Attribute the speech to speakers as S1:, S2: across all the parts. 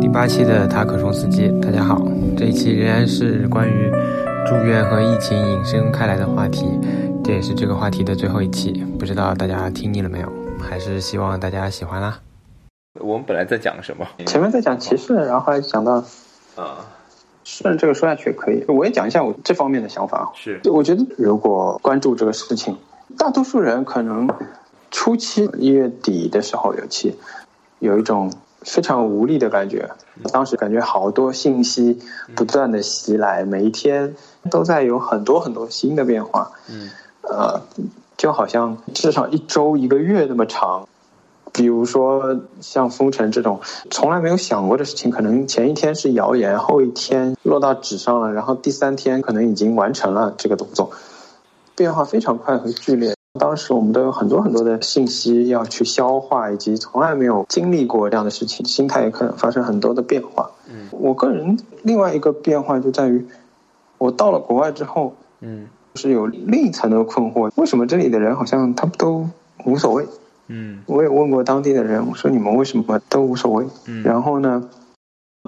S1: 第八期的塔可松斯基，大家好。这一期仍然是关于住院和疫情引申开来的话题，这也是这个话题的最后一期。不知道大家听腻了没有？还是希望大家喜欢啦。
S2: 我们本来在讲什么？
S3: 前面在讲歧视，然后后来讲到
S2: 啊，
S3: 顺着这个说下去也可以。我也讲一下我这方面的想法。
S2: 是，
S3: 我觉得如果关注这个事情，大多数人可能初期一月底的时候，尤其有一种非常无力的感觉。当时感觉好多信息不断的袭来，每一天都在有很多很多新的变化。
S2: 嗯，
S3: 呃，就好像至少一周一个月那么长。比如说像封城这种从来没有想过的事情，可能前一天是谣言，后一天落到纸上了，然后第三天可能已经完成了这个动作，变化非常快和剧烈。当时我们都有很多很多的信息要去消化，以及从来没有经历过这样的事情，心态也可能发生很多的变化。
S2: 嗯，
S3: 我个人另外一个变化就在于，我到了国外之后，
S2: 嗯，
S3: 是有另一层的困惑：为什么这里的人好像他们都无所谓？
S2: 嗯，
S3: 我也问过当地的人，我说你们为什么都无所谓？
S2: 嗯，
S3: 然后呢，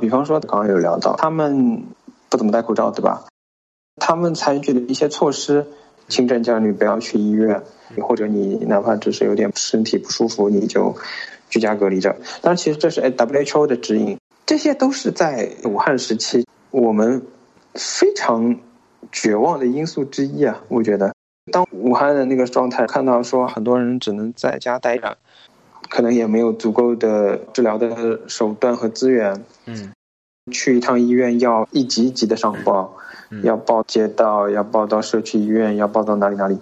S3: 比方说刚刚有聊到，他们不怎么戴口罩，对吧？他们采取的一些措施，轻症焦虑不要去医院，或者你哪怕只是有点身体不舒服，你就居家隔离着。当然，其实这是 WHO 的指引，这些都是在武汉时期我们非常绝望的因素之一啊，我觉得。当武汉的那个状态，看到说很多人只能在家待着，可能也没有足够的治疗的手段和资源。
S2: 嗯，
S3: 去一趟医院要一级一级的上报，要报街道，要报到社区医院，要报到哪里哪里。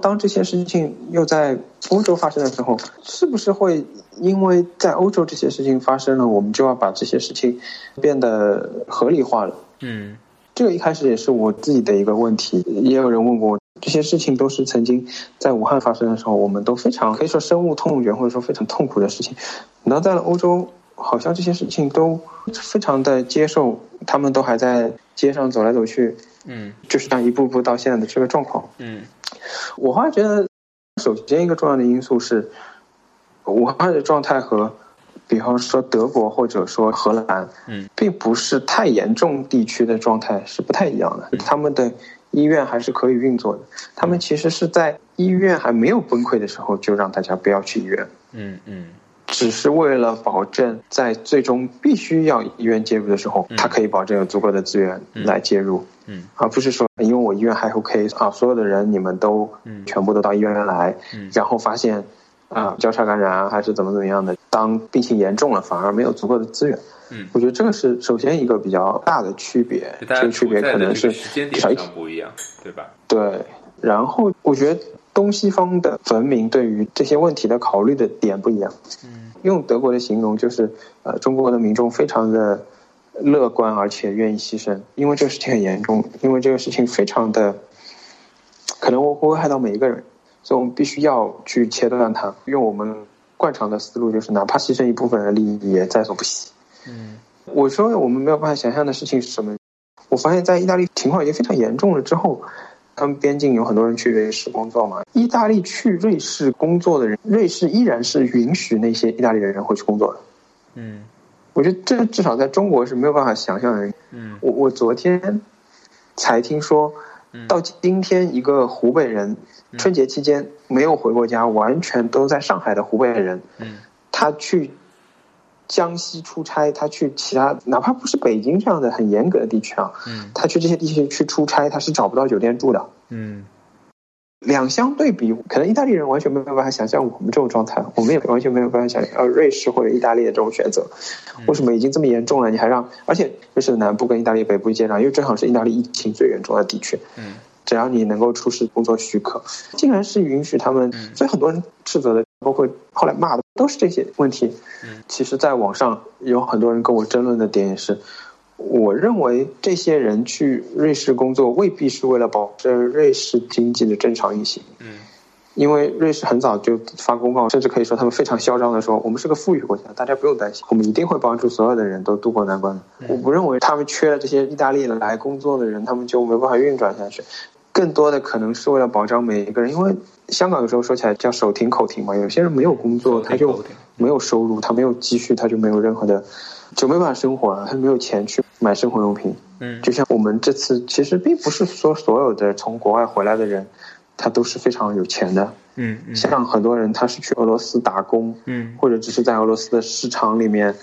S3: 当这些事情又在欧洲发生的时候，是不是会因为在欧洲这些事情发生了，我们就要把这些事情变得合理化了？
S2: 嗯，
S3: 这个一开始也是我自己的一个问题，也有人问过我。这些事情都是曾经在武汉发生的时候，我们都非常可以说深恶痛绝，或者说非常痛苦的事情。然后在了欧洲，好像这些事情都非常的接受，他们都还在街上走来走去，
S2: 嗯，
S3: 就是这样一步步到现在的这个状况。
S2: 嗯，
S3: 我后来觉得，首先一个重要的因素是，武汉的状态和，比方说德国或者说荷兰，
S2: 嗯，
S3: 并不是太严重地区的状态是不太一样的，他们的。医院还是可以运作的。他们其实是在医院还没有崩溃的时候，就让大家不要去医院。
S2: 嗯嗯，
S3: 只是为了保证在最终必须要医院介入的时候，他可以保证有足够的资源来介入。
S2: 嗯，
S3: 而不是说因为我医院还 OK 啊，所有的人你们都全部都到医院来，嗯然后发现啊交叉感染啊还是怎么怎么样的，当病情严重了，反而没有足够的资源。
S2: 嗯，
S3: 我觉得这个是首先一个比较大的区别，这个区别可能是
S2: 时间点上不一样，对吧？
S3: 对，然后我觉得东西方的文明对于这些问题的考虑的点不一样。
S2: 嗯，
S3: 用德国的形容就是，呃，中国的民众非常的乐观，而且愿意牺牲，因为这个事情很严重，因为这个事情非常的可能会危害到每一个人，所以我们必须要去切断它。用我们惯常的思路，就是哪怕牺牲一部分的利益，也在所不惜。
S2: 嗯，
S3: 我说我们没有办法想象的事情是什么？我发现，在意大利情况已经非常严重了之后，他们边境有很多人去瑞士工作嘛。意大利去瑞士工作的人，瑞士依然是允许那些意大利人回去工作的。
S2: 嗯，
S3: 我觉得这至少在中国是没有办法想象的。
S2: 嗯，
S3: 我我昨天才听说，到今天一个湖北人春节期间没有回过家，完全都在上海的湖北人，
S2: 嗯，
S3: 他去。江西出差，他去其他哪怕不是北京这样的很严格的地区啊，
S2: 嗯，
S3: 他去这些地区去出差，他是找不到酒店住的，
S2: 嗯，
S3: 两相对比，可能意大利人完全没有办法想象我们这种状态，我们也完全没有办法想象呃瑞士或者意大利的这种选择，为什么已经这么严重了，你还让？而且瑞士的南部跟意大利北部接壤，因为正好是意大利疫情最严重的地区，
S2: 嗯，
S3: 只要你能够出示工作许可，竟然是允许他们，所以很多人斥责的。包括后来骂的都是这些问题。
S2: 嗯，
S3: 其实，在网上有很多人跟我争论的点也是，我认为这些人去瑞士工作未必是为了保证瑞士经济的正常运行。
S2: 嗯，
S3: 因为瑞士很早就发公告，甚至可以说他们非常嚣张的说，我们是个富裕国家，大家不用担心，我们一定会帮助所有的人都渡过难关。我不认为他们缺了这些意大利来工作的人，他们就没办法运转下去。更多的可能是为了保障每一个人，因为香港有时候说起来叫手停口停嘛，有些人没有工作，他就没有收入，他没有积蓄，他就没有任何的，就没办法生活了，他没有钱去买生活用品。
S2: 嗯，
S3: 就像我们这次，其实并不是说所有的从国外回来的人，他都是非常有钱的。
S2: 嗯嗯
S3: 像很多人他是去俄罗斯打工，
S2: 嗯
S3: 或者只是在俄罗斯的市场里面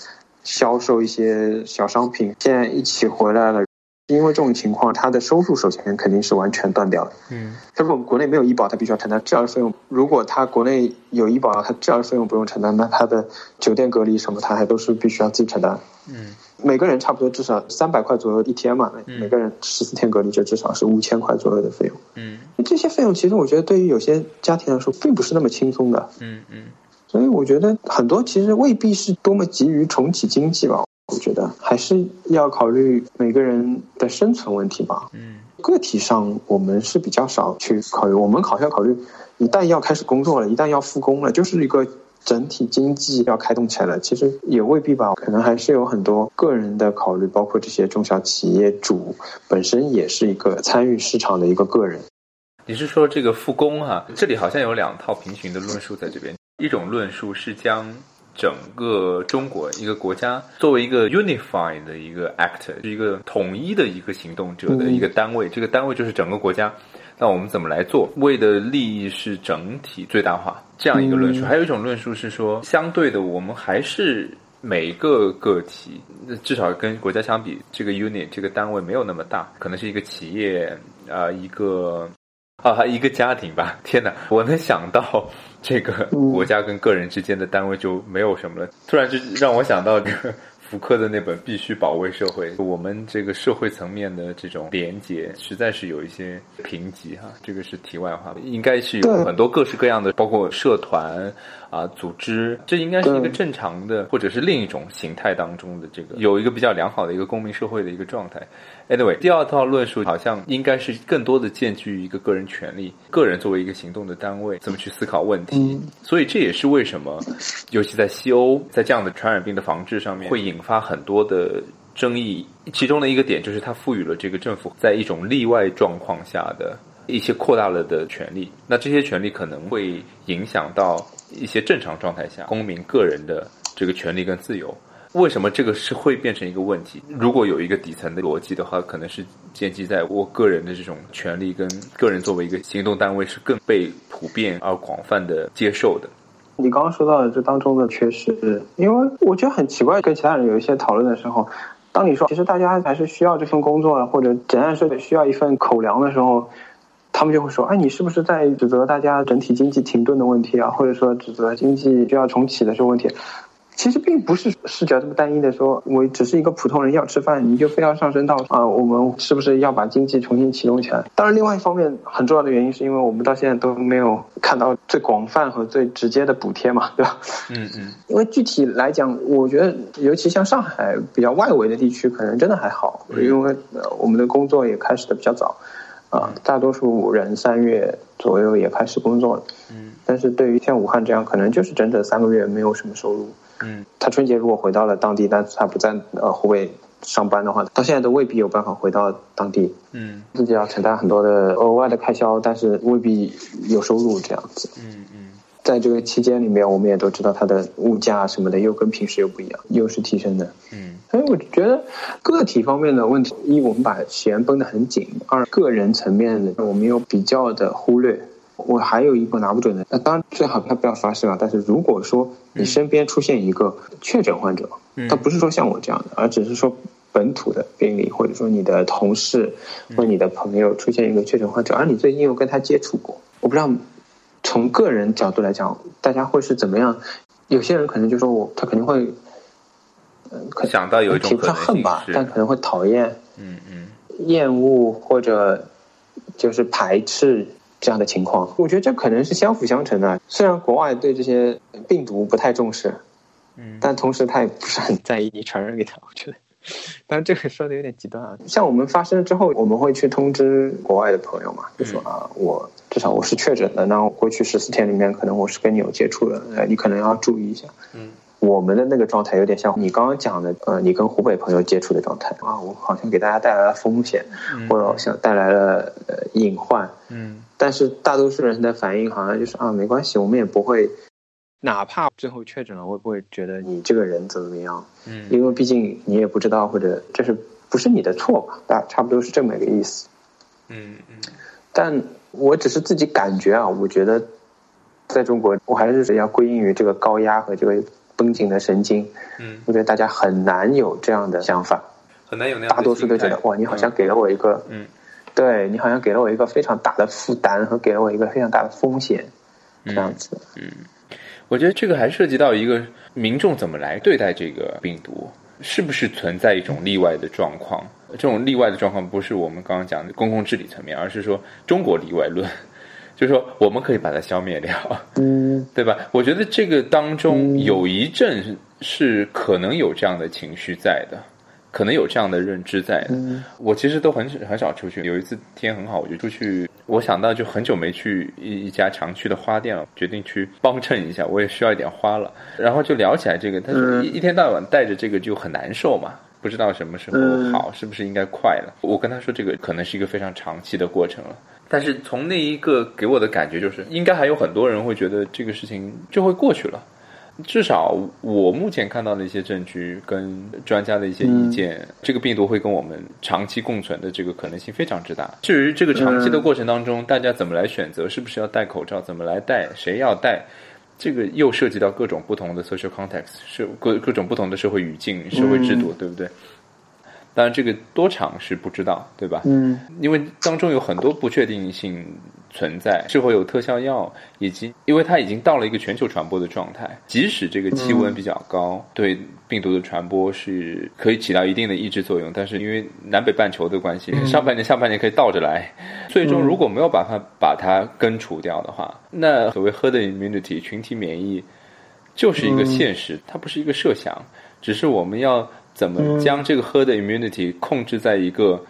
S3: 销售一些小商品，现在一起回来了。因为这种情况，他的收入首先肯定是完全断掉的。
S2: 嗯。
S3: 他如果国内没有医保，他必须要承担治疗费用；如果他国内有医保，他治疗费用不用承担，那他的酒店隔离什么，他还都是必须要自己承担。
S2: 嗯。
S3: 每个人差不多至少三百块左右一天嘛，
S2: 嗯。
S3: 每个人十四天隔离就至少是五千块左右的费用。
S2: 嗯。
S3: 这些费用其实我觉得对于有些家庭来说并不是那么轻松的，
S2: 嗯嗯。
S3: 所以我觉得很多其实未必是多么急于重启经济吧，我觉得还是要考虑每个人的生存问题吧。
S2: 嗯
S3: 个体上我们是比较少去考虑，我们好像考虑一旦要开始工作了，一旦要复工了，就是一个整体经济要开动起来了。其实也未必吧，可能还是有很多个人的考虑，包括这些中小企业主本身也是一个参与市场的一个个人。
S2: 你是说这个复工哈、这里好像有两套平行的论述在这边，一种论述是将整个中国一个国家作为一个 unified 的一个 actor，是一个统一的一个行动者的
S3: 嗯
S2: 一个单位，这个单位就是整个国家。那我们怎么来做？为的利益是整体最大化，这样一个论述。
S3: 嗯
S2: 还有一种论述是说，相对的，我们还是每个个体，至少跟国家相比，这个 unit 这个单位没有那么大，可能是一个企业啊、呃一个啊，一个家庭吧。天哪，我能想到这个
S3: 嗯
S2: 国家跟个人之间的单位就没有什么了。突然就让我想到这个福柯的那本《必须保卫社会》，我们这个社会层面的这种连结，实在是有一些贫瘠哈。这个是题外话，应该是有很多各式各样的，包括社团啊、组织，这应该是一个正常的，或者是另一种形态当中的这个有一个比较良好的一个公民社会的一个状态。Anyway，第二套论述好像应该是更多的建基于一个个人权利，个人作为一个行动的单位，怎么去思考问题。
S3: 嗯
S2: 所以这也是为什么，尤其在西欧，在这样的传染病的防治上面，会引发很多的争议。其中的一个点就是，它赋予了这个政府在一种例外状况下的一些扩大了的权利。那这些权利可能会影响到一些正常状态下公民个人的这个权利跟自由。为什么这个是会变成一个问题？如果有一个底层的逻辑的话，可能是建基在我个人的这种权利跟个人作为一个行动单位是更被普遍而广泛的接受的。
S3: 你刚刚说到的这当中的缺失，因为我觉得很奇怪，跟其他人有一些讨论的时候，当你说其实大家还是需要这份工作，或者简单说需要一份口粮的时候，他们就会说：“哎，你是不是在指责大家整体经济停顿的问题啊？或者说指责经济需要重启的这个问题？”其实并不是视角这么单一的说，我只是一个普通人要吃饭，你就非要上升到啊，我们是不是要把经济重新启动起来？当然，另外一方面很重要的原因是因为我们到现在都没有看到最广泛和最直接的补贴嘛，对吧？
S2: 嗯嗯
S3: 因为具体来讲，我觉得尤其像上海比较外围的地区，可能真的还好，因为呃我们的工作也开始的比较早，啊、大多数人三月左右也开始工作了。
S2: 嗯
S3: 但是对于像武汉这样，可能就是整整三个月没有什么收入。
S2: 嗯
S3: 他春节如果回到了当地，但是他不在呃湖北上班的话，到现在都未必有办法回到当地，
S2: 嗯
S3: 自己要承担很多的额外的开销，但是未必有收入这样子。
S2: 嗯嗯
S3: 在这个期间里面，我们也都知道它的物价什么的又跟平时又不一样，又是提升的。
S2: 嗯
S3: 所以我觉得个体方面的问题，一我们把弦绷得很紧；二个人层面的我们又比较的忽略。我还有一个拿不准的，那当然最好他不要发生啊。但是如果说你身边出现一个确诊患者，
S2: 嗯
S3: 他不是说像我这样的，而只是说本土的病例，或者说你的同事或者你的朋友出现一个确诊患者，而你最近又跟他接触过，我不知道从个人角度来讲，大家会是怎么样？有些人可能就说我他肯定会，嗯、可
S2: 想到有一种可能
S3: 恨吧，但可能会讨厌、
S2: 嗯嗯
S3: 厌恶或者就是排斥这样的情况。我觉得这可能是相辅相成的。虽然国外对这些病毒不太重视，
S2: 嗯
S3: 但同时他也不是很在意你传染给他。我觉得，当然这个说的有点极端啊。像我们发生了之后，我们会去通知国外的朋友嘛，就说啊，我至少我是确诊的，那我过去十四天里面可能我是跟你有接触的，呃，你可能要注意一下。
S2: 嗯
S3: 我们的那个状态有点像你刚刚讲的，呃，你跟湖北朋友接触的状态啊，我好像给大家带来了风险，或者好像带来了呃隐患，
S2: 嗯
S3: 但是大多数人的反应好像就是啊，没关系，我们也不会哪怕最后确诊了，会不会觉得你这个人怎么怎么样？
S2: 嗯
S3: 因为毕竟你也不知道，或者这是不是你的错吧？大差不多是这么一个意思。
S2: 嗯嗯
S3: 但我只是自己感觉啊，我觉得在中国，我还是要归因于这个高压和这个绷紧的神经。
S2: 嗯，
S3: 我觉得大家很难有这样的想法，
S2: 很难有那样
S3: 大多数都觉得哇，你好像给了我一个，
S2: 嗯
S3: 对你好像给了我一个非常大的负担和给了我一个非常大的风险，
S2: 嗯
S3: 这样子。
S2: 我觉得这个还涉及到一个民众怎么来对待这个病毒，是不是存在一种例外的状况？这种例外的状况不是我们刚刚讲的公共治理层面，而是说中国例外论，就是说我们可以把它消灭掉，
S3: 嗯
S2: 对吧？我觉得这个当中有一阵是可能有这样的情绪在的。可能有这样的认知在的，
S3: 嗯
S2: 我其实都很很少出去。有一次天很好，我就出去。我想到就很久没去一一家常去的花店了，决定去帮衬一下，我也需要一点花了。然后就聊起来这个，他说
S3: 嗯
S2: 一一天到晚带着这个就很难受嘛，不知道什么时候
S3: 嗯
S2: 好，是不是应该快了？我跟他说这个可能是一个非常长期的过程了。但是从那一个给我的感觉就是，应该还有很多人会觉得这个事情就会过去了。至少我目前看到的一些证据跟专家的一些意见，这个病毒会跟我们长期共存的这个可能性非常之大。至于这个长期的过程当中，大家怎么来选择，是不是要戴口罩，怎么来戴，谁要戴，这个又涉及到各种不同的 social context，是各各种不同的社会语境、社会制度，对不对？当然，这个多长是不知道，对吧？
S3: 嗯
S2: 因为当中有很多不确定性存在，是否有特效药，以及因为它已经到了一个全球传播的状态，即使这个气温比较高，对病毒的传播是可以起到一定的抑制作用，但是因为南北半球的关系，上半年、下半年可以倒着来，最终如果没有办法把它根除掉的话，那所谓 herd immunity 群体免疫就是一个现实，它不是一个设想，只是我们要怎么将这个 herd immunity 控制在一个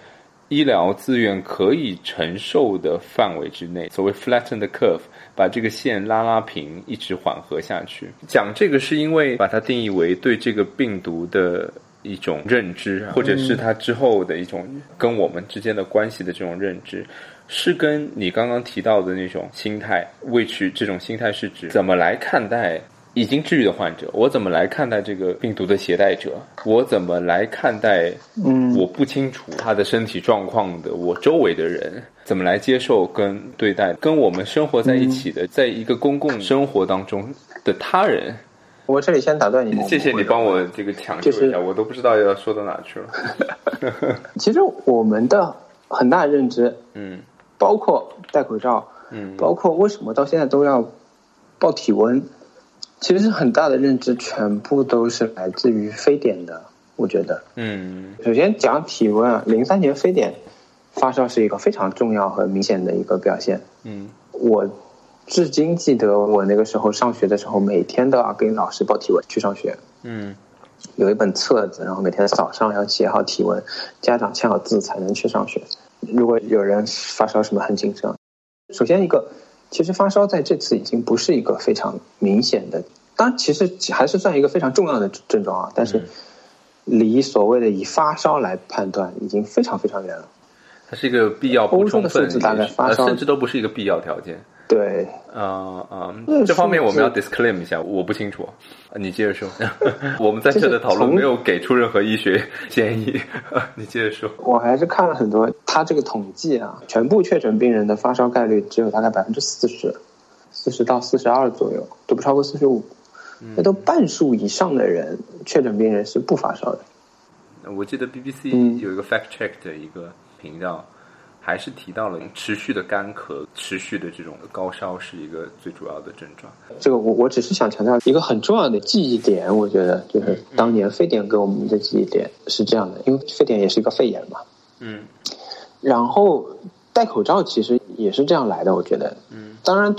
S2: 医疗资源可以承受的范围之内，所谓 flatten the curve，把这个线拉拉平，一直缓和下去。讲这个是因为把它定义为对这个病毒的一种认知，或者是它之后的一种跟我们之间的关系的这种认知。是跟你刚刚提到的那种心态，which 这种心态是指怎么来看待已经治愈的患者，我怎么来看待这个病毒的携带者，我怎么来看待
S3: 嗯。
S2: 我不清楚他的身体状况的我周围的人？怎么来接受跟对待？跟我们生活在一起的，在一个公共生活当中的他人。
S3: 我这里先打断你，
S2: 谢谢你帮我这个抢救一下，我都不知道要说到哪去了。
S3: 其实我们的很大认知，
S2: 嗯。
S3: 包括戴口罩，
S2: 嗯。
S3: 包括为什么到现在都要报体温，其实很大的认知全部都是来自于非典的。我觉得，
S2: 嗯
S3: 首先讲体温啊，零三年非典发烧是一个非常重要和明显的一个表现。
S2: 嗯
S3: 我至今记得我那个时候上学的时候，每天都要跟老师报体温去上学。
S2: 嗯
S3: 有一本册子，然后每天早上要写好体温，家长签好字才能去上学。如果有人发烧什么很紧张，首先一个，其实发烧在这次已经不是一个非常明显的，当然其实还是算一个非常重要的症状啊，但是离所谓的以发烧来判断已经非常非常远了。
S2: 它是一个必要不充分
S3: 的数字大概发烧
S2: 呃甚至都不是一个必要条件。
S3: 对，
S2: 啊啊
S3: 那，
S2: 这方面我们要 disclaim 一下，我不清楚，你接着说。我们在这的讨论没有给出任何医学建议，你接着说。
S3: 我还是看了很多，他这个统计啊，全部确诊病人的发烧概率只有大概百分之四十，四十到四十二左右，都不超过四十五。那都半数以上的人确诊病人是不发烧的。
S2: 我记得 BBC
S3: 嗯
S2: 有一个 fact check 的一个频道，还是提到了持续的干咳、持续的这种高烧是一个最主要的症状。
S3: 这个我我只是想强调一个很重要的记忆点，我觉得就是当年非典给我们的记忆点是这样的，因为非典也是一个肺炎嘛。
S2: 嗯
S3: 然后戴口罩其实也是这样来的，我觉得。
S2: 嗯，
S3: 当然，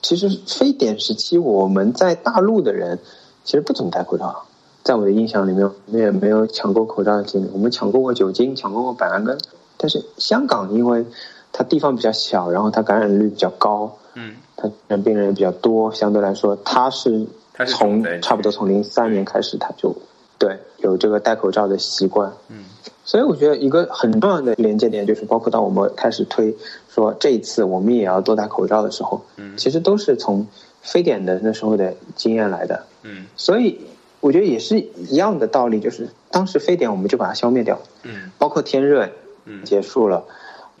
S3: 其实非典时期我们在大陆的人其实不怎么戴口罩，在我的印象里面，我们也没有抢过口罩的经历。我们抢过过酒精，抢过过板蓝根，但是香港因为它地方比较小，然后它感染率比较高，
S2: 嗯
S3: 它病人也比较多，相对来说，它是从差不多从零三年开始，它就对有这个戴口罩的习惯。
S2: 嗯
S3: 所以我觉得一个很重要的连接点就是，包括当我们开始推说这一次我们也要多戴口罩的时候，
S2: 嗯
S3: 其实都是从非典的那时候的经验来的。
S2: 嗯
S3: 所以我觉得也是一样的道理，就是当时非典我们就把它消灭掉，
S2: 嗯
S3: 包括天热
S2: 嗯
S3: 结束了，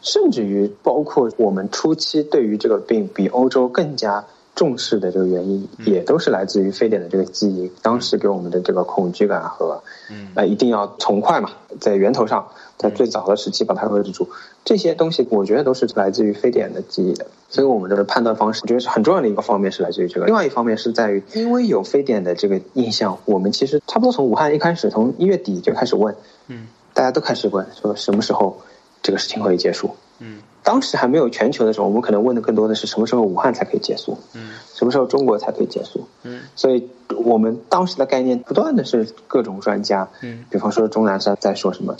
S3: 甚至于包括我们初期对于这个病比欧洲更加重视的这个原因，
S2: 嗯。
S3: 也都是来自于非典的这个记忆，当时给我们的这个恐惧感和
S2: 嗯。
S3: 呃一定要从快嘛，在源头上，在最早的时期把它遏制住，这些东西我觉得都是来自于非典的记忆的，所以我们的判断方式，我觉得是很重要的一个方面是来自于这个，另外一方面是在于，因为有非典的这个印象，我们其实差不多从武汉一开始，从一月底就开始问，
S2: 嗯
S3: 大家都开始问说什么时候这个事情可以结束。
S2: 嗯
S3: 当时还没有全球的时候，我们可能问的更多的是什么时候武汉才可以结束，
S2: 嗯
S3: 什么时候中国才可以结束。
S2: 嗯
S3: 所以我们当时的概念不断的是各种专家，
S2: 嗯
S3: 比方说钟南山在说什么，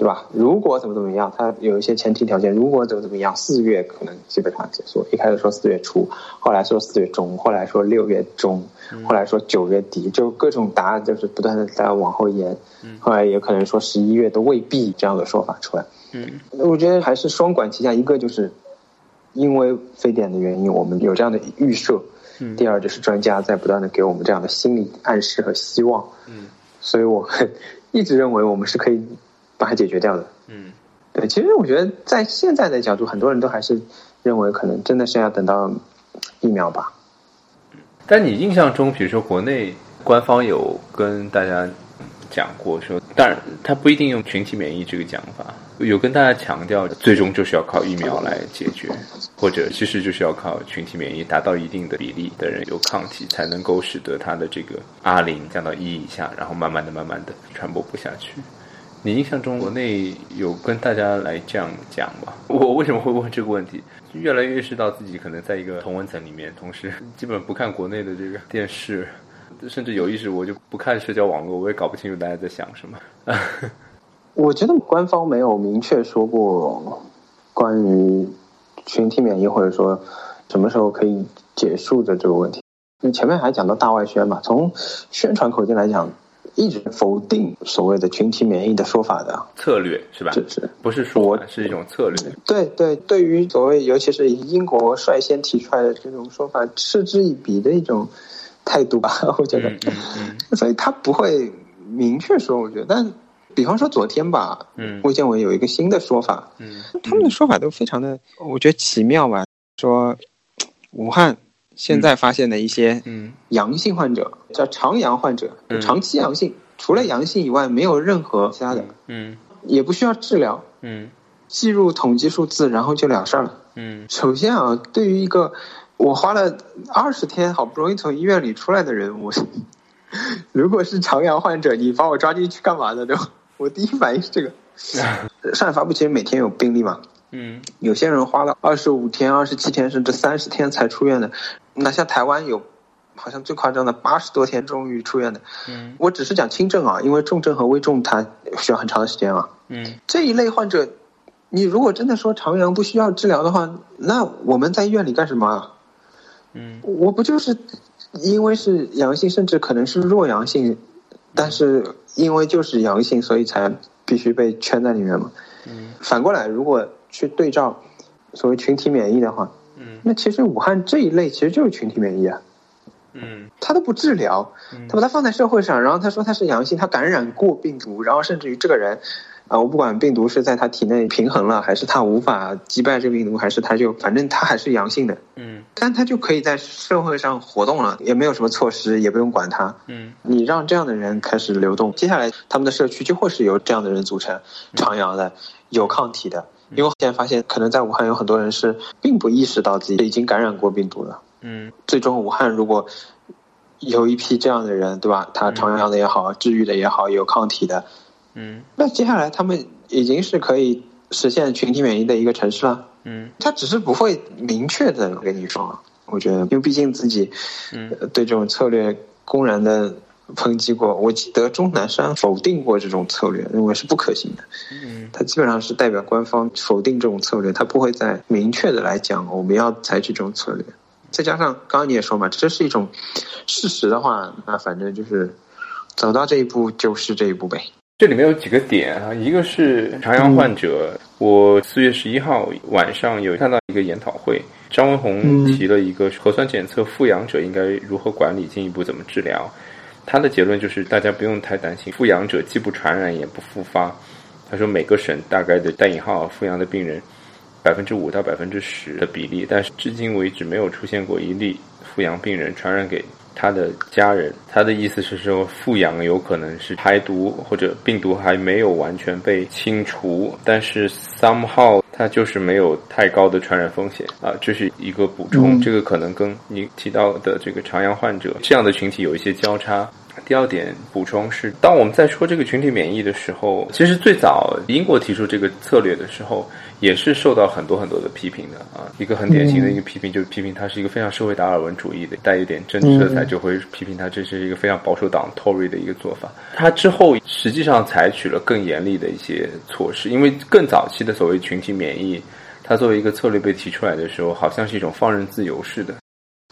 S3: 对吧？如果怎么怎么样，它有一些前提条件，如果怎么怎么样，四月可能基本上结束。一开始说四月初，后来说四月中，后来说六月中，后来说九月底，就各种答案就是不断的在往后延。后来也可能说十一月都未必这样的说法出来。
S2: 嗯
S3: 我觉得还是双管齐下，一个就是因为非典的原因，我们有这样的预设；
S2: 嗯
S3: 第二就是专家在不断的给我们这样的心理暗示和希望。
S2: 嗯
S3: 所以我一直认为我们是可以把它解决掉的。
S2: 嗯
S3: 对，其实我觉得在现在的角度，很多人都还是认为可能真的是要等到疫苗吧。
S2: 但你印象中，比如说国内官方有跟大家讲过说，当然他不一定用群体免疫这个讲法，有跟大家强调，最终就是要靠疫苗来解决，或者其实就是要靠群体免疫达到一定的比例的人有抗体，才能够使得他的这个 R 零降到一以下，然后慢慢的、慢慢的传播不下去。你印象中国内有跟大家来这样讲吗？我为什么会问这个问题？越来越意识到自己可能在一个同温层里面，同时 基本不看国内的这个电视，甚至有意识我就不看社交网络，我也搞不清楚大家在想什么。
S3: 我觉得官方没有明确说过关于群体免疫或者说什么时候可以结束的这个问题。你前面还讲到大外宣嘛，从宣传口径来讲，一直否定所谓的群体免疫的说法的，
S2: 策略是吧？
S3: 是是
S2: 不是说，是一种策略。
S3: 对对，对于所谓尤其是英国率先提出来的这种说法，嗤之以鼻的一种态度吧，我觉得。
S2: 嗯嗯嗯
S3: 所以他不会明确说，我觉得，但比方说昨天吧，
S2: 嗯
S3: 卫健委有一个新的说法，
S2: 嗯
S3: 他们的说法都非常的，我觉得奇妙吧。说武汉现在发现的一些
S2: 嗯
S3: 阳性患者，叫长阳患者，
S2: 嗯
S3: 长期阳性，除了阳性以外没有任何其他的，
S2: 嗯
S3: 也不需要治疗，
S2: 嗯
S3: 计入统计数字，然后就了事儿了。
S2: 嗯
S3: 首先啊，对于一个我花了二十天好不容易从医院里出来的人，我 如果是长阳患者，你把我抓进去干嘛的？对吧？我第一反应是这个。上海发布其实每天有病例嘛，
S2: 嗯
S3: 有些人花了二十五天、二十七天甚至三十天才出院的，那像台湾有好像最夸张的八十多天终于出院的。
S2: 嗯
S3: 我只是讲轻症啊，因为重症和危重它需要很长的时间啊。
S2: 嗯
S3: 这一类患者，你如果真的说长阳不需要治疗的话，那我们在医院里干什么啊？
S2: 嗯
S3: 我不就是因为是阳性，甚至可能是弱阳性，但是因为就是阳性，所以才必须被圈在里面嘛。
S2: 嗯
S3: 反过来，如果去对照所谓群体免疫的话，
S2: 嗯
S3: 那其实武汉这一类其实就是群体免疫啊，
S2: 嗯
S3: 他都不治疗，他把它放在社会上，然后他说他是阳性，他感染过病毒，然后甚至于这个人。啊，我不管病毒是在他体内平衡了，还是他无法击败这个病毒，还是他就反正他还是阳性的，
S2: 嗯
S3: 但他就可以在社会上活动了，也没有什么措施，也不用管他。
S2: 嗯
S3: 你让这样的人开始流动，接下来他们的社区就会是由这样的人组成，长阳的，有抗体的。因为现在发现，可能在武汉有很多人是并不意识到自己已经感染过病毒了。
S2: 嗯
S3: 最终，武汉如果有一批这样的人，对吧？他长阳的也好，治愈的也好，有抗体的，
S2: 嗯
S3: 那接下来他们已经是可以实现群体免疫的一个城市了。
S2: 嗯
S3: 他只是不会明确的跟你说，我觉得，因为毕竟自己
S2: 嗯
S3: 呃对这种策略公然的抨击过。我记得钟南山否定过这种策略，认为是不可行的。
S2: 嗯
S3: 他基本上是代表官方否定这种策略，他不会再明确的来讲我们要采取这种策略。再加上刚刚你也说嘛，这是一种事实的话，那反正就是走到这一步就是这一步呗。
S2: 这里面有几个点啊，一个是长阳患者，我四月十一号晚上有看到一个研讨会，张文宏提了一个核酸检测复阳者应该如何管理，进一步怎么治疗。他的结论就是大家不用太担心，复阳者既不传染也不复发。他说每个省大概的带引号复阳的病人百分之五到百分之十的比例，但是至今为止没有出现过一例复阳病人传染给。他的家人，他的意思是说，复阳有可能是排毒或者病毒还没有完全被清除，但是 somehow 它就是没有太高的传染风险啊，这是一个补充。这个可能跟你提到的这个肠阳患者这样的群体有一些交叉。第二点补充是，当我们在说这个群体免疫的时候，其实最早英国提出这个策略的时候。也是受到很多很多的批评的啊，一个很典型的一个批评就是批评它是一个非常社会达尔文主义的，带一点政治色彩，就会批评它这是一个非常保守党 Tory 的一个做法。它之后实际上采取了更严厉的一些措施，因为更早期的所谓群体免疫，它作为一个策略被提出来的时候，好像是一种放任自由式的。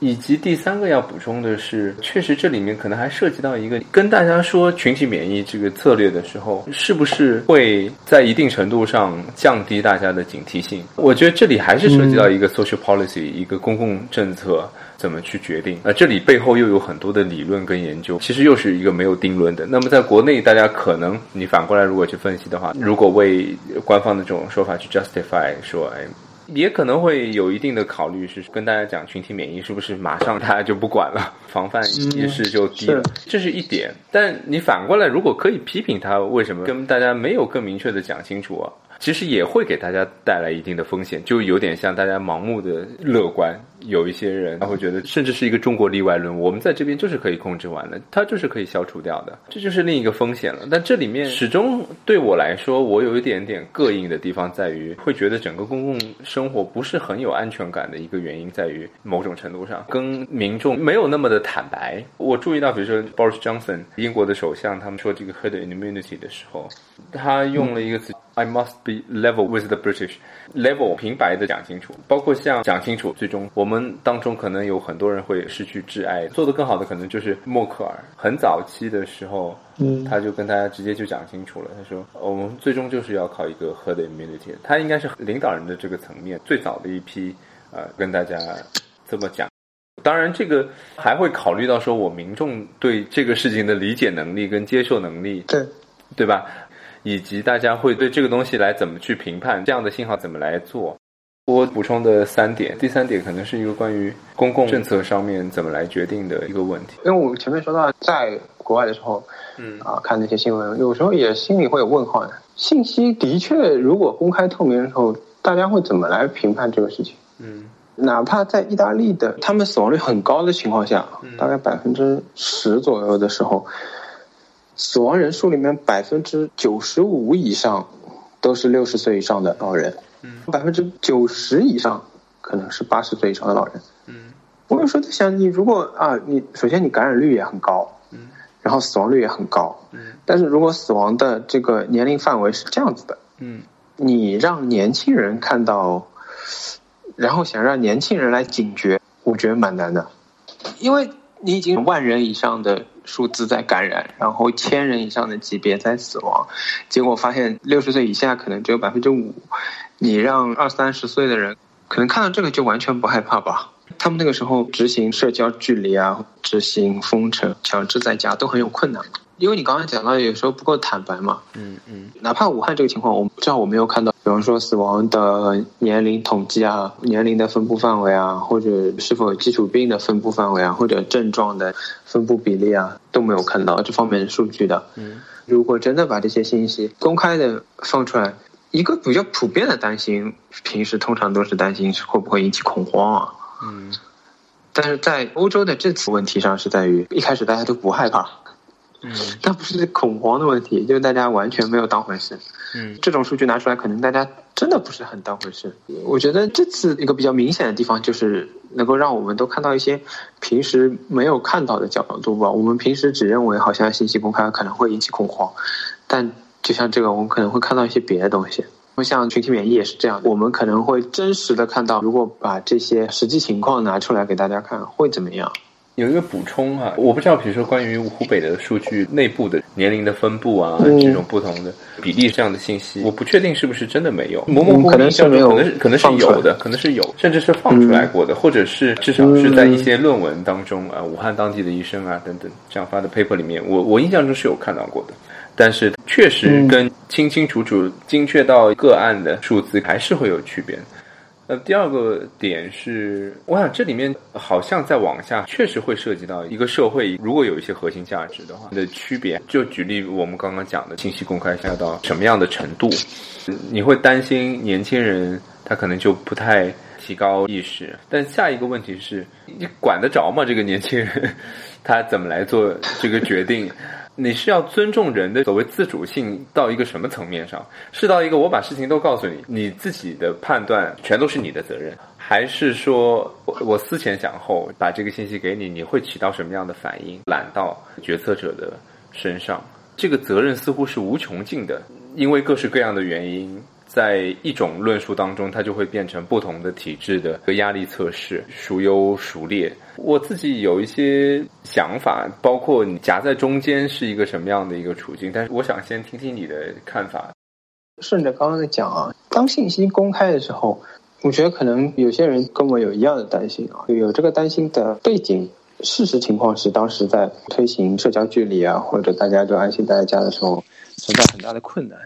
S2: 以及第三个要补充的是，确实这里面可能还涉及到一个跟大家说群体免疫这个策略的时候，是不是会在一定程度上降低大家的警惕性？我觉得这里还是涉及到一个 social policy，一个公共政策怎么去决定。那这里背后又有很多的理论跟研究，其实又是一个没有定论的。那么在国内，大家可能你反过来如果去分析的话，如果为官方的这种说法去 justify 说，哎。也可能会有一定的考虑，是跟大家讲群体免疫是不是马上大家就不管了，防范意识就低了，这是一点。但你反过来，如果可以批评他，为什么跟大家没有更明确的讲清楚啊？其实也会给大家带来一定的风险，就有点像大家盲目的乐观。有一些人他会觉得，甚至是一个中国例外论，我们在这边就是可以控制完的，它就是可以消除掉的，这就是另一个风险了。但这里面始终对我来说，我有一点点膈应的地方在于，会觉得整个公共生活不是很有安全感的一个原因在于，某种程度上跟民众没有那么的坦白。我注意到，比如说 Boris Johnson 英国的首相，他们说这个 herd immunity 的时候，他用了一个词。I must be level with the British level，平白的讲清楚，包括像讲清楚，最终我们当中可能有很多人会失去挚爱，做得更好的可能就是默克尔。很早期的时候，嗯，他就跟大家直接就讲清楚了，他说我们最终就是要靠一个 herd immunity。他应该是领导人的这个层面最早的一批，呃，跟大家这么讲。当然，这个还会考虑到说我民众对这个事情的理解能力跟接受能力，
S3: 对，
S2: 对吧？以及大家会对这个东西来怎么去评判这样的信号怎么来做？我补充的三点，第三点可能是一个关于公共政策上面怎么来决定的一个问题。
S3: 因为我前面说到，在国外的时候，嗯啊，看那些新闻，有时候也心里会有问号。信息的确，如果公开透明的时候，大家会怎么来评判这个事情？嗯，哪怕在意大利的他们死亡率很高的情况下，大概百分之十左右的时候。死亡人数里面百分之九十五以上都是六十岁以上的老人，嗯，百分之九十以上可能是八十岁以上的老人，嗯，我有时候在想，你如果啊，你首先你感染率也很高，嗯，然后死亡率也很高，嗯，但是如果死亡的这个年龄范围是这样子的，嗯，你让年轻人看到，然后想让年轻人来警觉，我觉得蛮难的，因为你已经万人以上的。数字在感染，然后千人以上的级别在死亡，结果发现六十岁以下可能只有百分之五。你让二三十岁的人可能看到这个就完全不害怕吧？他们那个时候执行社交距离啊，执行封城、强制在家都很有困难。因为你刚刚讲到有时候不够坦白嘛，嗯嗯，哪怕武汉这个情况，我至少我没有看到，比方说死亡的年龄统计啊，年龄的分布范围啊，或者是否有基础病的分布范围啊，或者症状的分布比例啊，都没有看到这方面的数据的。嗯，如果真的把这些信息公开的放出来，一个比较普遍的担心，平时通常都是担心会不会引起恐慌啊。嗯，但是在欧洲的这次问题上是在于，一开始大家都不害怕。嗯，但不是恐慌的问题，就是大家完全没有当回事。嗯，这种数据拿出来，可能大家真的不是很当回事。我觉得这次一个比较明显的地方，就是能够让我们都看到一些平时没有看到的角度吧。我们平时只认为好像信息公开可能会引起恐慌，但就像这个，我们可能会看到一些别的东西。像群体免疫也是这样，我们可能会真实的看到，如果把这些实际情况拿出来给大家看，会怎么样？
S2: 有一个补充哈，我不知道，比如说关于湖北的数据内部的年龄的分布啊，
S3: 嗯。
S2: 这种不同的比例这样的信息，我不确定是不是真的没有，模模糊糊
S3: 可能
S2: 可能是可能是有的，可能是有，甚至是放出来过的，或者是至少是在一些论文当中啊，武汉当地的医生啊等等这样发的 paper 里面，我我印象中是有看到过的。但是确实
S3: 嗯。
S2: 跟清清楚楚、精确到个案的数字还是会有区别。呃，第二个点是，我想这里面好像再往下，确实会涉及到一个社会如果有一些核心价值的话的区别。就举例我们刚刚讲的信息公开下到什么样的程度，你会担心年轻人他可能就不太提高意识。但下一个问题是，你管得着吗？这个年轻人 他怎么来做这个决定？你是要尊重人的所谓自主性到一个什么层面上？是到一个我把事情都告诉你，你自己的判断全都是你的责任，还是说我我思前想后把这个信息给你，你会起到什么样的反应，揽到决策者的身上？这个责任似乎是无穷尽的，因为各式各样的原因。在一种论述当中，它就会变成不同的体制的和压力测试，孰优孰劣。我自己有一些想法，包括你夹在中间是一个什么样的一个处境，但是我想先听听你的看法。
S3: 顺着刚刚的讲啊，当信息公开的时候，我觉得可能有些人跟我有一样的担心啊，有这个担心的背景。事实情况是，当时在推行社交距离啊，或者大家都安心待在家的时候，存在很大的困难。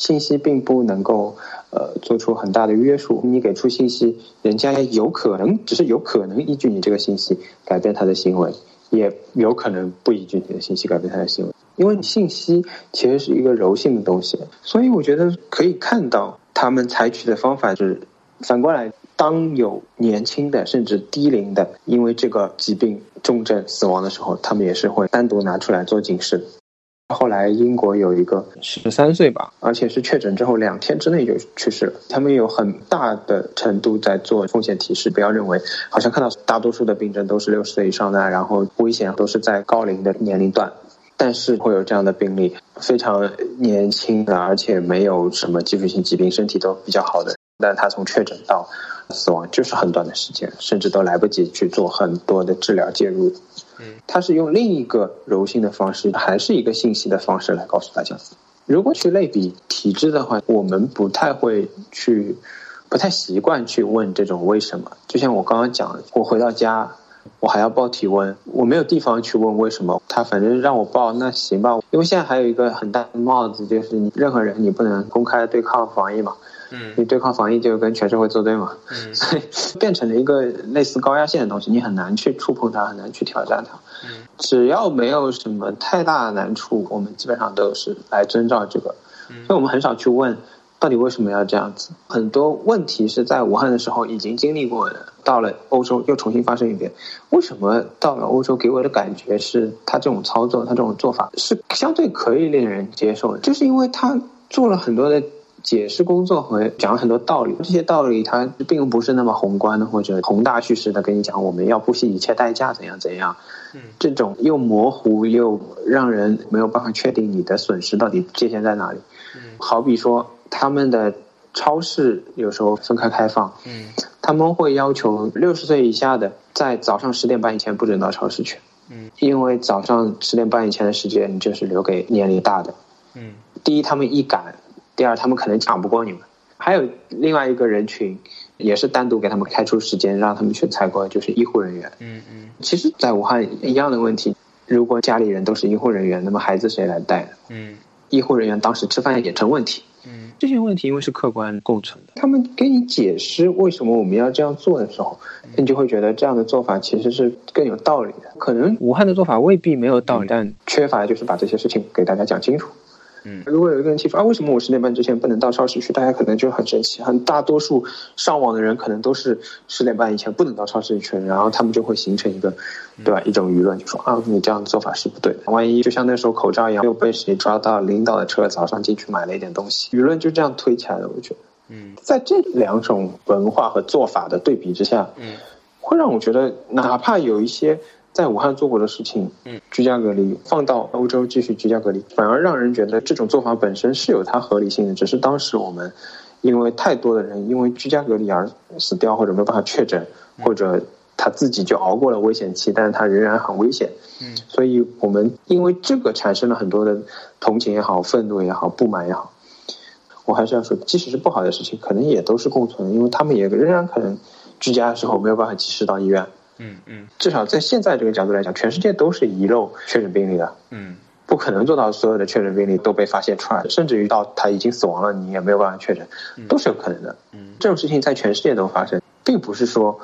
S3: 信息并不能够呃做出很大的约束，你给出信息，人家有可能只是有可能依据你这个信息改变他的行为，也有可能不依据你的信息改变他的行为，因为信息其实是一个柔性的东西，所以我觉得可以看到他们采取的方法是反过来，当有年轻的甚至低龄的因为这个疾病重症死亡的时候，他们也是会单独拿出来做警示。后来英国有一个十三岁吧，而且是确诊之后两天之内就去世了。他们有很大的程度在做风险提示，不要认为好像看到大多数的病症都是六十岁以上的，然后危险都是在高龄的年龄段。但是会有这样的病例，非常年轻的，而且没有什么基础性疾病，身体都比较好的，但他从确诊到死亡就是很短的时间，甚至都来不及去做很多的治疗介入。嗯他是用另一个柔性的方式，还是一个信息的方式来告诉大家。如果去类比体质的话，我们不太会去，不太习惯去问这种为什么。就像我刚刚讲，我回到家，我还要报体温，我没有地方去问为什么。他反正让我报，那行吧。因为现在还有一个很大的帽子，就是你任何人你不能公开对抗防疫嘛。
S2: 嗯
S3: 你对抗防疫就跟全社会作对嘛，
S2: 嗯
S3: 所以变成了一个类似高压线的东西，你很难去触碰它，很难去挑战它。
S2: 嗯
S3: 只要没有什么太大的难处，我们基本上都是来遵照这个，
S2: 嗯
S3: 所以我们很少去问到底为什么要这样子。很多问题是在武汉的时候已经经历过的，到了欧洲又重新发生一遍。为什么到了欧洲给我的感觉是他这种操作，他这种做法是相对可以令人接受的，就是因为他做了很多的。解释工作和讲了很多道理，这些道理它并不是那么宏观的或者宏大叙事的跟你讲我们要不惜一切代价怎样怎样，
S2: 嗯。
S3: 这种又模糊又让人没有办法确定你的损失到底界限在哪里。
S2: 嗯。
S3: 好比说他们的超市有时候分开开放，
S2: 嗯。
S3: 他们会要求六十岁以下的在早上十点半以前不准到超市去，
S2: 嗯。
S3: 因为早上十点半以前的时间就是留给年龄大的。
S2: 嗯。
S3: 第一，他们易赶；第二，他们可能抢不过你们。还有另外一个人群，也是单独给他们开出时间让他们去采购，就是医护人员。
S2: 嗯嗯
S3: 其实，在武汉一样的问题，如果家里人都是医护人员，那么孩子谁来带呢？
S2: 嗯
S3: 医护人员当时吃饭也成问题。
S2: 嗯
S3: 这些问题因为是客观共存的，他们给你解释为什么我们要这样做的时候，你就会觉得这样的做法其实是更有道理的。可能武汉的做法未必没有道理，但缺乏的就是把这些事情给大家讲清楚。
S2: 嗯
S3: 如果有一个人提出啊，为什么我十点半之前不能到超市去？大家可能就很生气，很大多数上网的人可能都是十点半以前不能到超市去，然后他们就会形成一个，对吧？一种舆论就说啊，你这样的做法是不对的。万一就像那时候口罩一样，又被谁抓到领导的车早上进去买了一点东西，舆论就这样推起来了。我觉得，
S2: 嗯
S3: 在这两种文化和做法的对比之下，
S2: 嗯
S3: 会让我觉得，哪怕有一些在武汉做过的事情，
S2: 嗯，
S3: 居家隔离放到欧洲继续居家隔离，反而让人觉得这种做法本身是有它合理性的，只是当时我们因为太多的人因为居家隔离而死掉，或者没有办法确诊，或者他自己就熬过了危险期，但是他仍然很危险。
S2: 嗯，
S3: 所以我们因为这个产生了很多的同情也好、愤怒也好、不满也好。我还是要说，即使是不好的事情，可能也都是共存，因为他们也仍然可能居家的时候没有办法及时到医院。
S2: 嗯嗯。
S3: 至少在现在这个角度来讲，全世界都是遗漏确诊病例的，
S2: 嗯。
S3: 不可能做到所有的确诊病例都被发现出来，甚至于到他已经死亡了，你也没有办法确诊，都是有可能的。
S2: 嗯。
S3: 这种事情在全世界都发生，并不是说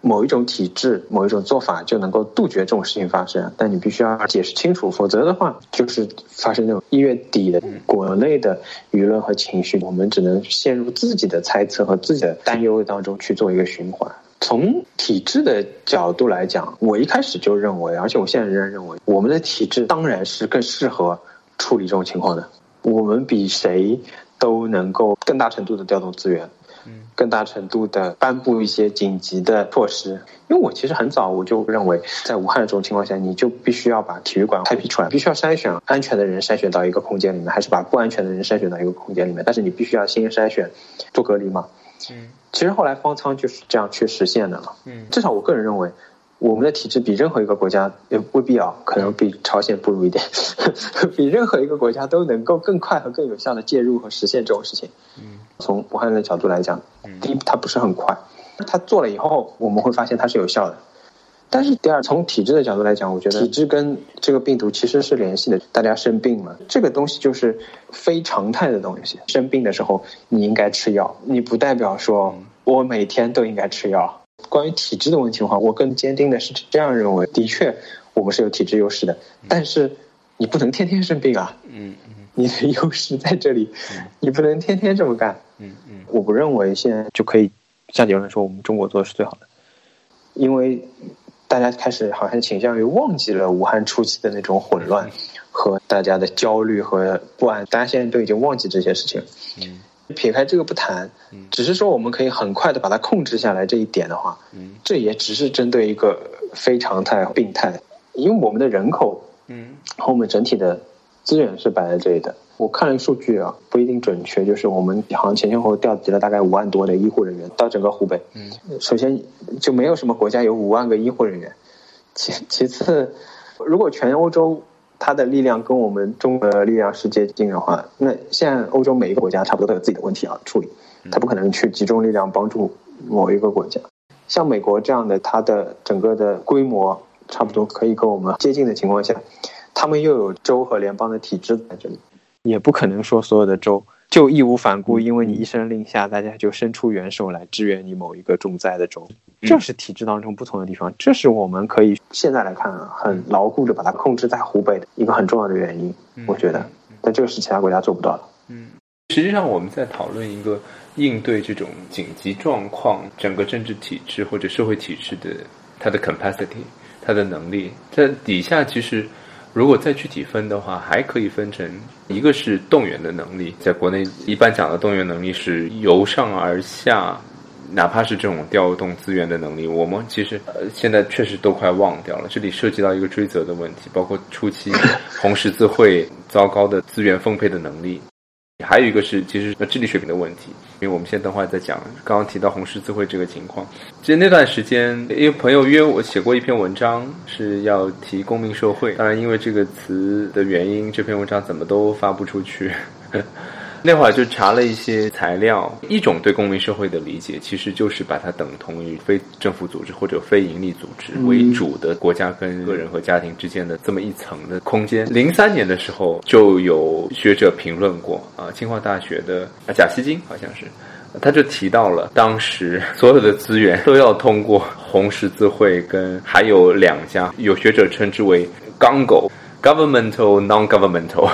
S3: 某一种体制、某一种做法就能够杜绝这种事情发生，但你必须要解释清楚，否则的话就是发生那种一月底的国内的舆论和情绪，我们只能陷入自己的猜测和自己的担忧当中去做一个循环。从体制的角度来讲，我一开始就认为，而且我现在仍然认为，我们的体制当然是更适合处理这种情况的。我们比谁都能够更大程度的调动资源，嗯更大程度的颁布一些紧急的措施。因为我其实很早我就认为，在武汉这种情况下，你就必须要把体育馆开辟出来，必须要筛选安全的人筛选到一个空间里面，还是把不安全的人筛选到一个空间里面。但是你必须要先筛选，做隔离嘛。
S2: 嗯
S3: 其实后来方舱就是这样去实现的了。
S2: 嗯
S3: 至少我个人认为，我们的体制比任何一个国家也未必啊，可能比朝鲜不如一点，比任何一个国家都能够更快和更有效的介入和实现这种事情。
S2: 嗯
S3: 从武汉的角度来讲，
S2: 嗯
S3: 第一它不是很快，它做了以后我们会发现它是有效的。但是第二，从体制的角度来讲，我觉得体制跟这个病毒其实是联系的。大家生病了，这个东西就是非常态的东西。生病的时候，你应该吃药，你不代表说我每天都应该吃药。关于体制的问题的话，我更坚定的是这样认为：的确，我们是有体制优势的，但是你不能天天生病啊。
S2: 嗯嗯
S3: 你的优势在这里，你不能天天这么干。
S2: 嗯嗯
S3: 我不认为现在就可以像结论说我们中国做的是最好的，因为大家开始好像倾向于忘记了武汉初期的那种混乱和大家的焦虑和不安，大家现在都已经忘记这些事情。
S2: 嗯
S3: 撇开这个不谈，只是说我们可以很快的把它控制下来这一点的话，
S2: 嗯
S3: 这也只是针对一个非常态病态，因为我们的人口
S2: 嗯
S3: 和我们整体的资源是摆在这里的。我看了数据啊，不一定准确，就是我们好像前前后后调集了大概五万多的医护人员到整个湖北。
S2: 嗯，
S3: 首先就没有什么国家有五万个医护人员，其其次，如果全欧洲它的力量跟我们中国的力量是接近的话，那现在欧洲每一个国家差不多都有自己的问题要处理，它不可能去集中力量帮助某一个国家。像美国这样的，它的整个的规模差不多可以跟我们接近的情况下，他们又有州和联邦的体制在这里，也不可能说所有的州就义无反顾，因为你一声令下，大家就伸出援手来支援你某一个重灾的州。这是体制当中不同的地方，这是我们可以现在来看啊很牢固的把它控制在湖北的一个很重要的原因，我觉得，但这个是其他国家做不到的。
S2: 嗯，实际上我们在讨论一个应对这种紧急状况，整个政治体制或者社会体制的它的 capacity，它的能力，在底下其实如果再具体分的话，还可以分成一个是动员的能力，在国内一般讲的动员能力是由上而下。哪怕是这种调动资源的能力，我们其实呃现在确实都快忘掉了。这里涉及到一个追责的问题，包括初期红十字会糟糕的资源分配的能力，还有一个是其实智力水平的问题。因为我们现在等会再讲，刚刚提到红十字会这个情况，其实那段时间因为朋友约我写过一篇文章，是要提公民社会。当然，因为这个词的原因，这篇文章怎么都发不出去。那会儿就查了一些材料，一种对公民社会的理解，其实就是把它等同于非政府组织或者非营利组织为主的国家跟个人和家庭之间的这么一层的空间。零三年的时候，就有学者评论过啊，清华大学的啊贾希金好像是，他就提到了当时所有的资源都要通过红十字会跟还有两家，有学者称之为“钢狗 ”（governmental non-governmental）。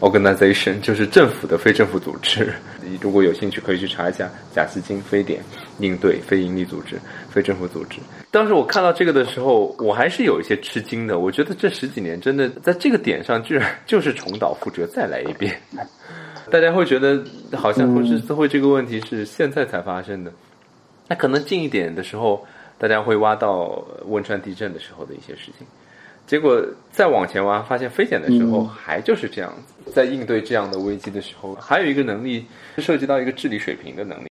S2: Organization 就是政府的非政府组织，你如果有兴趣可以去查一下贾斯金非典应对非营利组织、非政府组织。当时我看到这个的时候，我还是有一些吃惊的。我觉得这十几年真的在这个点上，居然 就是重蹈覆辙，再来一遍。大家会觉得好像红十字会这个问题是现在才发生的，那可能近一点的时候，大家会挖到汶川地震的时候的一些事情。结果再往前挖，发现非典的时候还就是这样子。在应对这样的危机的时候，还有一个能力是涉及到一个治理水平的能力。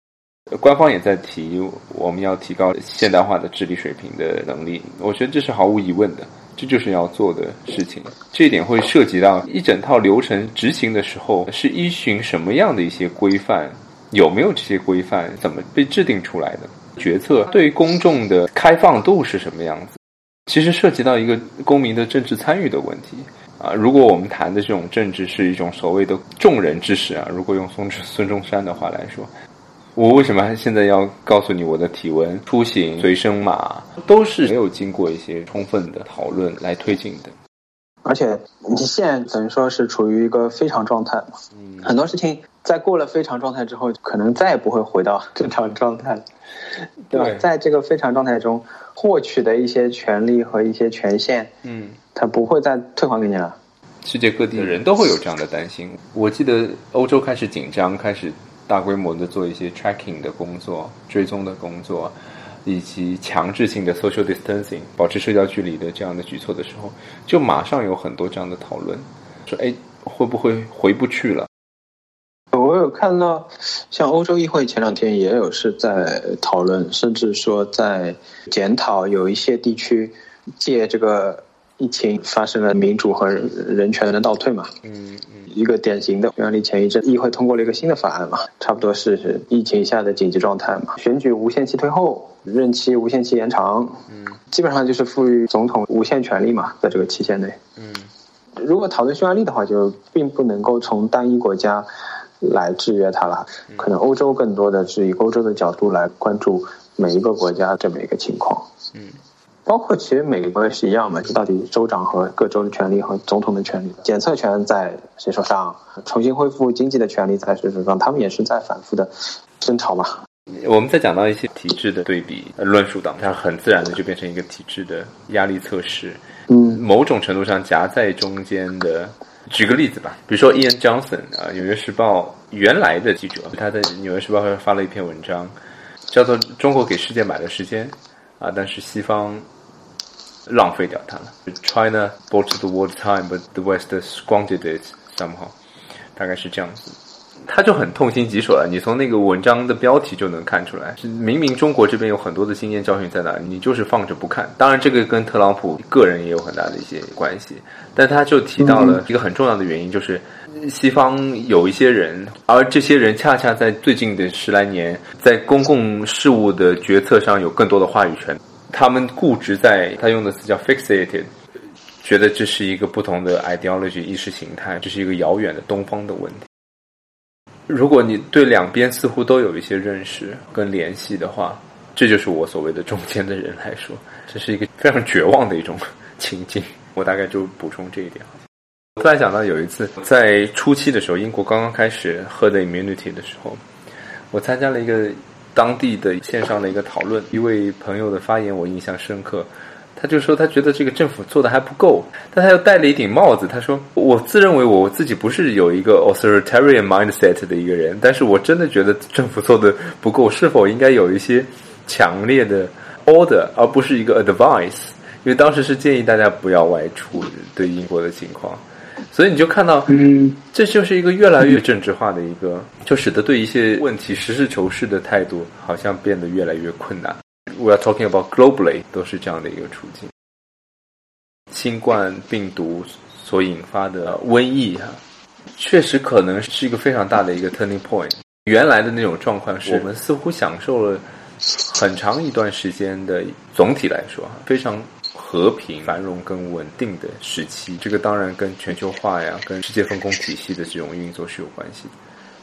S2: 官方也在提我们要提高现代化的治理水平的能力，我觉得这是毫无疑问的，这就是要做的事情。这一点会涉及到一整套流程执行的时候是依循什么样的一些规范，有没有这些规范，怎么被制定出来的？决策对公众的开放度是什么样子？其实涉及到一个公民的政治参与的问题啊。如果我们谈的这种政治是一种所谓的众人之事啊，如果用孙孙中山的话来说，我为什么现在要告诉你我的体温、出行、随身码都是没有经过一些充分的讨论来推进的？
S3: 而且你现在等于说是处于一个非常状态嘛，很多事情在过了非常状态之后，可能再也不会回到正常状态了，对吧？在这个非常状态中获取的一些权利和一些权限，
S2: 嗯，
S3: 它不会再退还给你了。
S2: 世界各地的人都会有这样的担心。我记得欧洲开始紧张，开始大规模的做一些 tracking 的工作、追踪的工作。以及强制性的 social distancing 保持社交距离的这样的举措的时候，就马上有很多这样的讨论，说哎会不会回不去了？
S3: 我有看到，像欧洲议会前两天也有是在讨论，甚至说在检讨有一些地区借这个疫情发生了民主和人权的倒退嘛。
S2: 嗯。
S3: 一个典型的案例，前一阵议会通过了一个新的法案嘛，差不多是疫情下的紧急状态嘛，选举无限期推后，任期无限期延长，
S2: 嗯，
S3: 基本上就是赋予总统无限权力嘛，在这个期限内，
S2: 嗯，
S3: 如果讨论匈牙利的话，就并不能够从单一国家来制约它了，可能欧洲更多的是以欧洲的角度来关注每一个国家这么一个情况，
S2: 嗯。
S3: 包括其实美国也是一样嘛，就到底州长和各州的权利和总统的权利，检测权在谁手上，重新恢复经济的权利在谁手上，他们也是在反复的争吵嘛。
S2: 我们在讲到一些体制的对比论述当中，它很自然的就变成一个体制的压力测试。
S3: 嗯，
S2: 某种程度上夹在中间的，举个例子吧，比如说 Ian Johnson 啊，《纽约时报》原来的记者，他在《纽约时报》上发了一篇文章，叫做《中国给世界买了时间》啊，但是西方。浪费掉它了。China bought the world time, but the West squandered it somehow。大概是这样子，他就很痛心疾首了。你从那个文章的标题就能看出来，是明明中国这边有很多的经验教训在哪，你就是放着不看。当然，这个跟特朗普个人也有很大的一些关系。但他就提到了一个很重要的原因，就是西方有一些人，而这些人恰恰在最近的十来年，在公共事务的决策上有更多的话语权。他们固执在，他用的词叫 fixated，觉得这是一个不同的 ideology 意识形态，这是一个遥远的东方的问题。如果你对两边似乎都有一些认识跟联系的话，这就是我所谓的中间的人来说，这是一个非常绝望的一种情境。我大概就补充这一点。我突然想到有一次在初期的时候，英国刚刚开始喝的 immunity 的时候，我参加了一个。当地的线上的一个讨论，一位朋友的发言我印象深刻，他就说他觉得这个政府做的还不够，但他又戴了一顶帽子。他说：“我自认为我自己不是有一个 authoritarian mindset 的一个人，但是我真的觉得政府做的不够，是否应该有一些强烈的 order，而不是一个 advice？因为当时是建议大家不要外出，对英国的情况。”所以你就看到，
S3: 嗯，
S2: 这就是一个越来越政治化的一个，就使得对一些问题实事求是的态度好像变得越来越困难。We are talking about globally，都是这样的一个处境。新冠病毒所引发的瘟疫哈，确实可能是一个非常大的一个 turning point。原来的那种状况是我们似乎享受了很长一段时间的，总体来说非常。和平、繁荣跟稳定的时期，这个当然跟全球化呀、跟世界分工体系的这种运作是有关系的。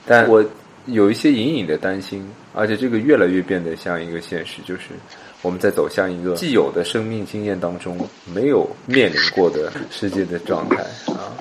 S2: 但我有一些隐隐的担心，而且这个越来越变得像一个现实，就是我们在走向一个既有的生命经验当中没有面临过的世界的状态啊。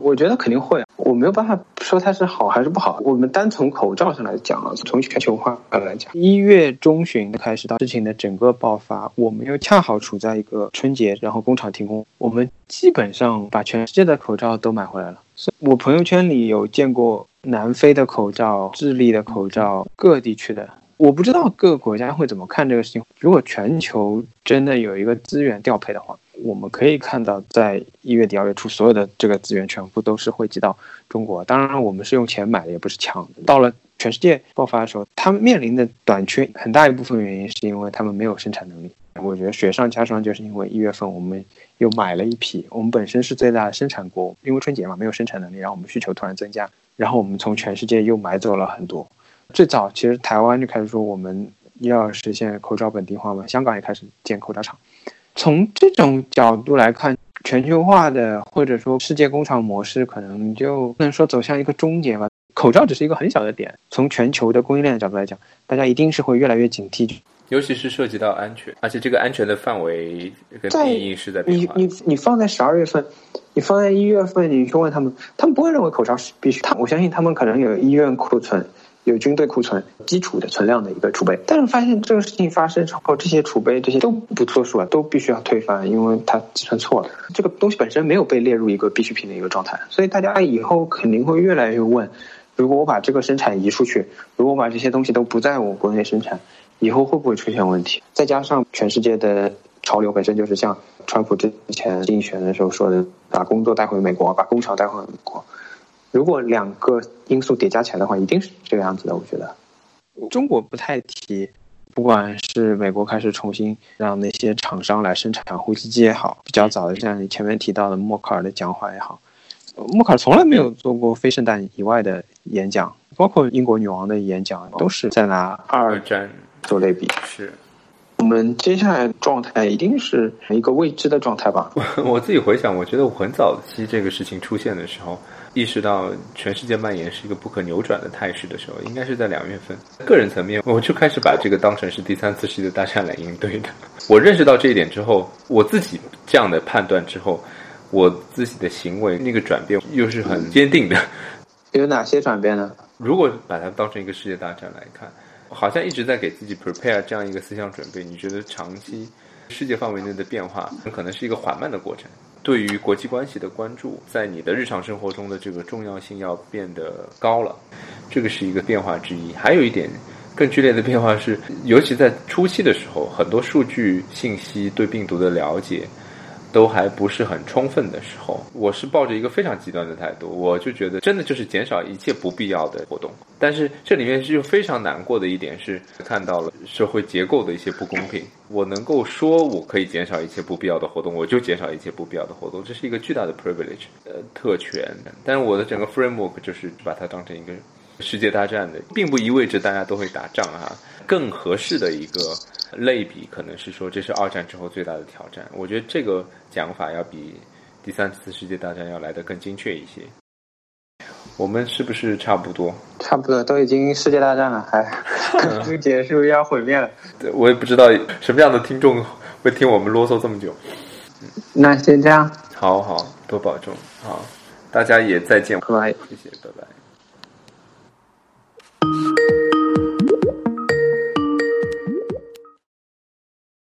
S3: 我觉得肯定会，我没有办法说它是好还是不好。我们单从口罩上来讲啊，从全球化来讲，一月中旬开始到事情的整个爆发，我们又恰好处在一个春节，然后工厂停工，我们基本上把全世界的口罩都买回来了。我朋友圈里有见过南非的口罩、智利的口罩、各地区的，我不知道各个国家会怎么看这个事情。如果全球真的有一个资源调配的话。我们可以看到，在一月底、二月初，所有的这个资源全部都是汇集到中国。当然，我们是用钱买的，也不是抢。到了全世界爆发的时候，他们面临的短缺很大一部分原因是因为他们没有生产能力。我觉得雪上加霜，就是因为一月份我们又买了一批，我们本身是最大的生产国，因为春节嘛没有生产能力，然后我们需求突然增加，然后我们从全世界又买走了很多。最早其实台湾就开始说我们要实现口罩本地化嘛，香港也开始建口罩厂。从这种角度来看，全球化的或者说世界工厂模式可能就不能说走向一个终结吧。口罩只是一个很小的点，从全球的供应链的角度来讲，大家一定是会越来越警惕。
S2: 尤其是涉及到安全，而且这个安全的范围跟定义是在变化。
S3: 你你你放在十二月份，你放在一月份，你去问他们，他们不会认为口罩是必须。他我相信他们可能有医院库存，有军队库存，基础的存量的一个储备。但是发现这个事情发生之后，这些储备这些都不作数了，都必须要推翻，因为它计算错了。这个东西本身没有被列入一个必需品的一个状态，所以大家以后肯定会越来越问：如果我把这个生产移出去，如果我把这些东西都不在我国内生产。以后会不会出现问题？再加上全世界的潮流本身就是像川普之前竞选的时候说的，把工作带回美国，把工厂带回美国。如果两个因素叠加起来的话，一定是这个样子的。我觉得，中国不太提，不管是美国开始重新让那些厂商来生产呼吸机也好，比较早的像你前面提到的默克尔的讲话也好，默克尔从来没有做过非圣诞以外的演讲，包括英国女王的演讲都是在拿
S2: 二战。
S3: 做类比
S2: 是，
S3: 我们接下来状态一定是一个未知的状态吧？
S2: 我自己回想，我觉得我很早期这个事情出现的时候，意识到全世界蔓延是一个不可扭转的态势的时候，应该是在两月份。个人层面，我就开始把这个当成是第三次世界大战来应对的。我认识到这一点之后，我自己这样的判断之后，我自己的行为那个转变又是很坚定的。
S3: 有哪些转变呢？
S2: 如果把它当成一个世界大战来看。好像一直在给自己 prepare 这样一个思想准备。你觉得长期世界范围内的变化很可能是一个缓慢的过程？对于国际关系的关注，在你的日常生活中的这个重要性要变得高了，这个是一个变化之一。还有一点更剧烈的变化是，尤其在初期的时候，很多数据信息对病毒的了解。都还不是很充分的时候，我是抱着一个非常极端的态度，我就觉得真的就是减少一切不必要的活动。但是这里面是又非常难过的一点是，看到了社会结构的一些不公平。我能够说我可以减少一切不必要的活动，我就减少一切不必要的活动，这是一个巨大的 privilege，呃，特权。但是我的整个 framework 就是把它当成一个世界大战的，并不意味着大家都会打仗啊。更合适的一个。类比可能是说，这是二战之后最大的挑战。我觉得这个讲法要比第三次世界大战要来的更精确一些。我们是不是差不多？
S3: 差不多，都已经世界大战了，还 就结束要毁灭了。
S2: 对，我也不知道什么样的听众会听我们啰嗦这么久。
S3: 那先这样。
S2: 好好，多保重。好，大家也再见。
S3: 拜拜，
S2: 谢谢，拜拜。